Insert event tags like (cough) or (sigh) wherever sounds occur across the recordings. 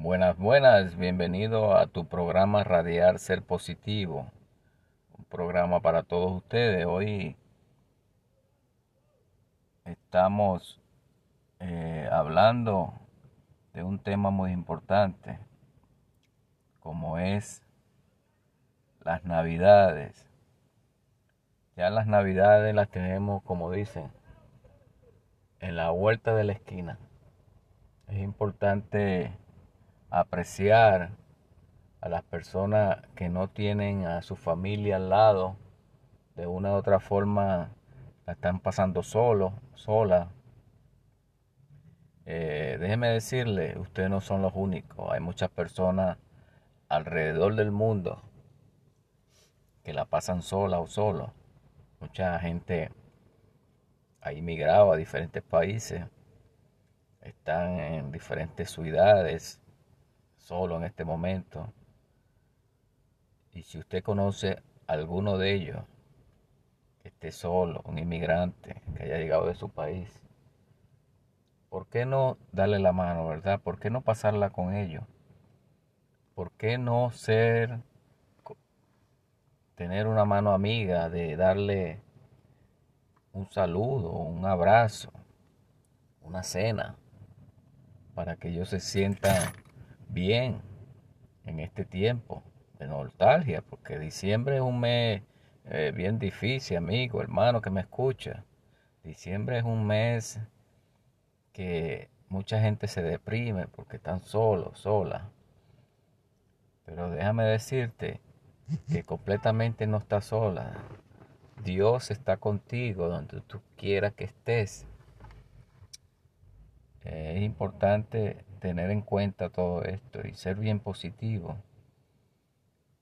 Buenas, buenas, bienvenido a tu programa Radiar Ser Positivo, un programa para todos ustedes. Hoy estamos eh, hablando de un tema muy importante, como es las navidades. Ya las navidades las tenemos, como dicen, en la vuelta de la esquina. Es importante apreciar a las personas que no tienen a su familia al lado, de una u otra forma la están pasando solo, sola. Eh, déjeme decirle, ustedes no son los únicos, hay muchas personas alrededor del mundo que la pasan sola o solo. Mucha gente ha inmigrado a diferentes países, están en diferentes ciudades, solo en este momento. Y si usted conoce alguno de ellos, que esté solo, un inmigrante que haya llegado de su país, ¿por qué no darle la mano, verdad? ¿Por qué no pasarla con ellos? ¿Por qué no ser, tener una mano amiga de darle un saludo, un abrazo, una cena, para que ellos se sientan bien en este tiempo de nostalgia, porque diciembre es un mes eh, bien difícil, amigo, hermano que me escucha. Diciembre es un mes que mucha gente se deprime porque están solos, solas. Pero déjame decirte que completamente no estás sola. Dios está contigo donde tú quieras que estés. es importante tener en cuenta todo esto y ser bien positivo.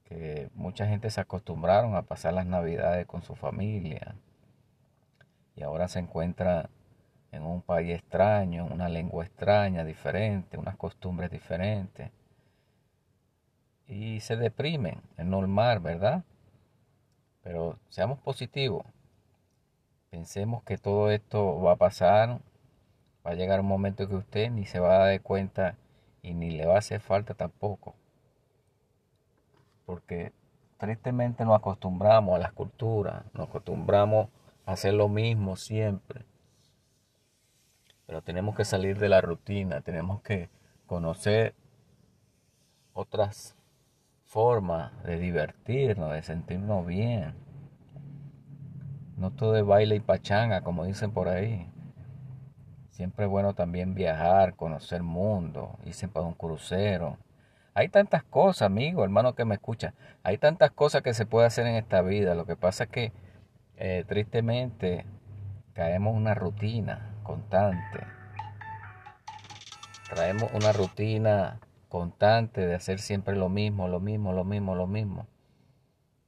Que mucha gente se acostumbraron a pasar las navidades con su familia y ahora se encuentra en un país extraño, una lengua extraña, diferente, unas costumbres diferentes. Y se deprimen, es normal, ¿verdad? Pero seamos positivos. Pensemos que todo esto va a pasar Va a llegar un momento que usted ni se va a dar cuenta y ni le va a hacer falta tampoco. Porque tristemente nos acostumbramos a las culturas, nos acostumbramos a hacer lo mismo siempre. Pero tenemos que salir de la rutina, tenemos que conocer otras formas de divertirnos, de sentirnos bien. No todo es baile y pachanga, como dicen por ahí. Siempre es bueno también viajar, conocer mundo, irse para un crucero. Hay tantas cosas, amigo, hermano que me escucha. Hay tantas cosas que se puede hacer en esta vida. Lo que pasa es que eh, tristemente caemos en una rutina constante. Traemos una rutina constante de hacer siempre lo mismo, lo mismo, lo mismo, lo mismo.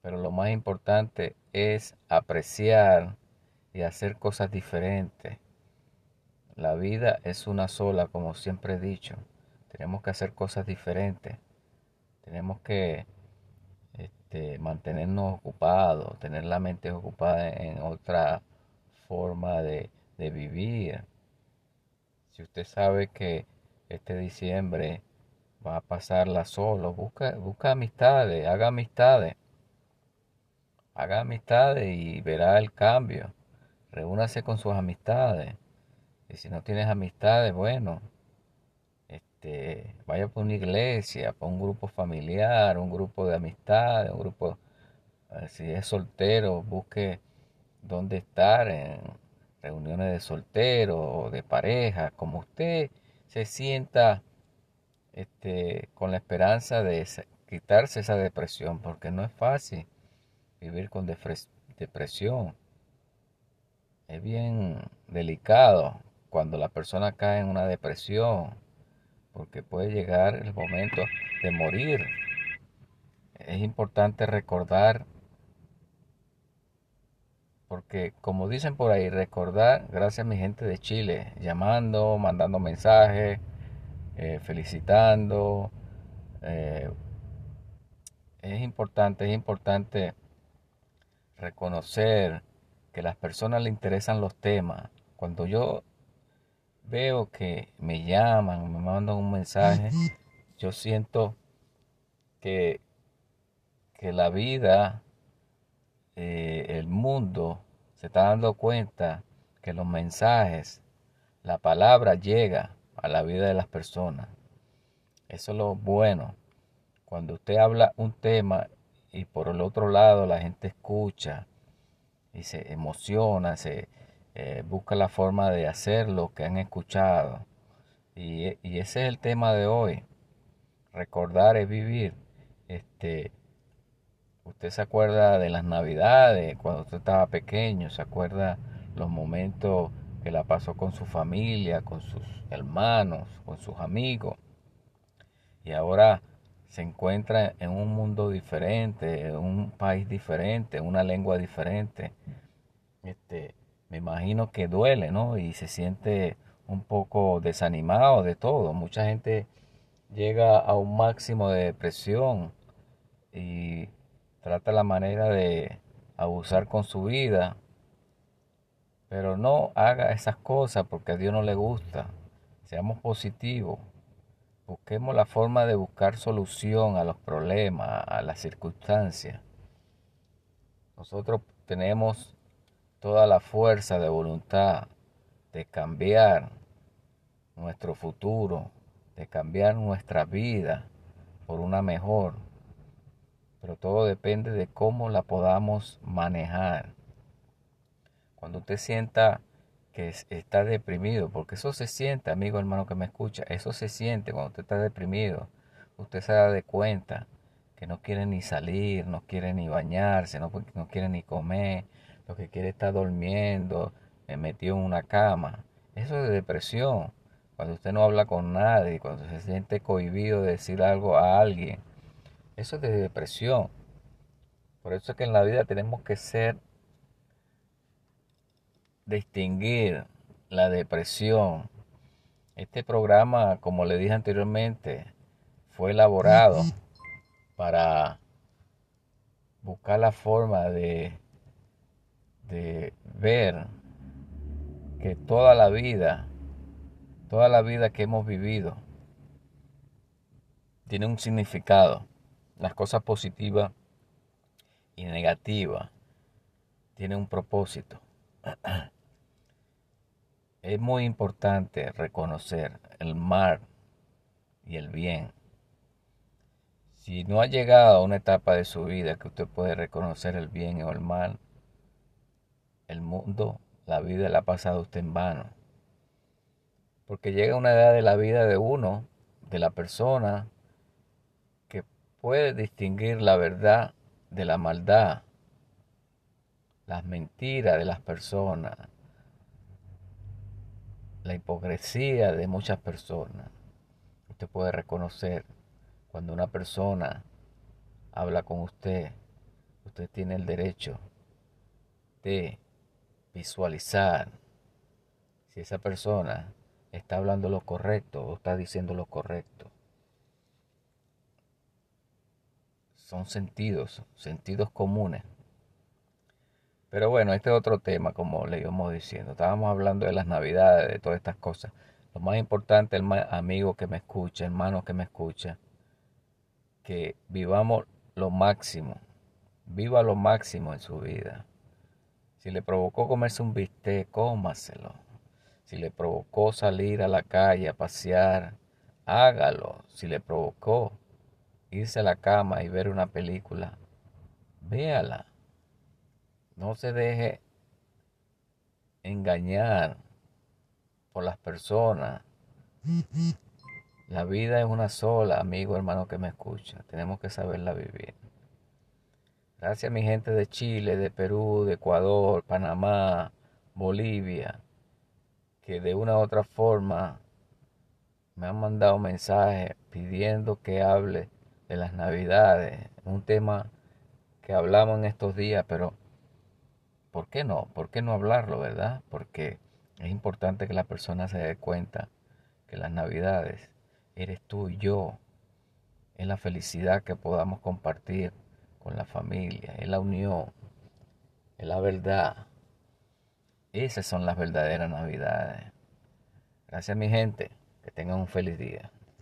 Pero lo más importante es apreciar y hacer cosas diferentes la vida es una sola, como siempre he dicho. Tenemos que hacer cosas diferentes. Tenemos que este, mantenernos ocupados, tener la mente ocupada en otra forma de, vivir. Si usted sabe que este diciembre va a pasarla solo, busca, busca amistades, haga amistades. Haga amistades y verá el cambio. Reúnase con sus amistades. Y si no tienes amistades, bueno, este, vaya por una iglesia, por un grupo familiar, un grupo de amistades, un grupo, eh, si es soltero, busque dónde estar en reuniones de solteros o de pareja, como usted se sienta este, con la esperanza de quitarse esa depresión, porque no es fácil vivir con depresión. Es bien delicado cuando la persona cae en una depresión, porque puede llegar el momento de morir. Es importante recordar, porque como dicen por ahí, recordar, gracias a mi gente de Chile, llamando, mandando mensajes, eh, felicitando. Eh, es importante, es importante reconocer que a las personas le interesan los temas. Cuando yo veo que me llaman, me mandan un mensaje, yo siento que, que la vida, eh, el mundo, se está dando cuenta que los mensajes, la palabra llega a la vida de las personas. Eso es lo bueno. Cuando usted habla un tema y por el otro lado la gente escucha y se emociona, se eh, busca la forma de hacer lo que han escuchado. Y, y, ese es el tema de hoy. Recordar es vivir. Este, usted se acuerda de las navidades, cuando usted estaba pequeño, se acuerda los momentos que la pasó con su familia, con sus hermanos, con sus amigos. Y ahora se encuentra en un mundo diferente, en un país diferente, una lengua diferente. Este, me imagino que duele, ¿no? Y se siente un poco desanimado de todo. Mucha gente llega a un máximo de depresión y trata la manera de abusar con su vida. Pero no haga esas cosas porque a Dios no le gusta. Seamos positivos. Busquemos la forma de buscar solución a los problemas, a las circunstancias. Nosotros tenemos toda la fuerza de voluntad de cambiar nuestro futuro, de cambiar nuestra vida por una mejor. Pero todo depende de cómo la podamos manejar. Cuando usted sienta que está deprimido, porque eso se siente, amigo hermano que me escucha, eso se siente cuando usted está deprimido. Usted se da de cuenta que no quiere ni salir, no quiere ni bañarse, no, no quiere ni comer, lo que quiere estar durmiendo, metido en una cama. Eso es depresión cuando usted no habla con nadie, cuando se siente cohibido de decir algo a alguien, eso es de depresión. Por eso es que en la vida tenemos que ser, distinguir la depresión. Este programa, como le dije anteriormente, fue elaborado (laughs) para buscar la forma de, de ver que toda la vida Toda la vida que hemos vivido tiene un significado. Las cosas positivas y negativas tienen un propósito. (clears throat) Es muy importante reconocer el mal y el bien. Si no ha llegado a una etapa de su vida que usted puede reconocer el bien o el mal, el mundo, la vida la ha pasado usted en vano. Porque llega una edad de la vida de uno, de la persona, que puede distinguir la verdad de la maldad, las mentiras de las personas, la hipocresía de muchas personas. Usted puede reconocer cuando una persona habla con usted, usted tiene el derecho de visualizar si esa persona está hablando lo correcto o está diciendo lo correcto. Son sentidos, sentidos comunes. Pero bueno, este es otro tema, como le íbamos diciendo. Estábamos hablando de las navidades, de todas estas cosas. Lo más importante, el amigo que me escucha, hermano que me escucha, que vivamos lo máximo. Viva lo máximo en su vida. Si le provocó comerse un bistec, cómaselo si le provocó salir a la calle a pasear, hágalo. Si le provocó irse a la cama y ver una película, véala. No se deje engañar por las personas. La vida es una sola, amigo, hermano que me escucha. Tenemos que saberla vivir. Gracias a mi gente de Chile, de Perú, de Ecuador, Panamá, Bolivia, que de una u otra forma me han mandado mensajes pidiendo que hable de las navidades, un tema que hablamos en estos días, pero ¿por qué no? ¿Por qué no hablarlo, verdad? Porque es importante que la persona se dé cuenta que las navidades eres tú y yo, es la felicidad que podamos compartir con la familia, es la unión, es la verdad. Esas son las verdaderas navidades. Gracias mi gente. Que tengan un feliz día.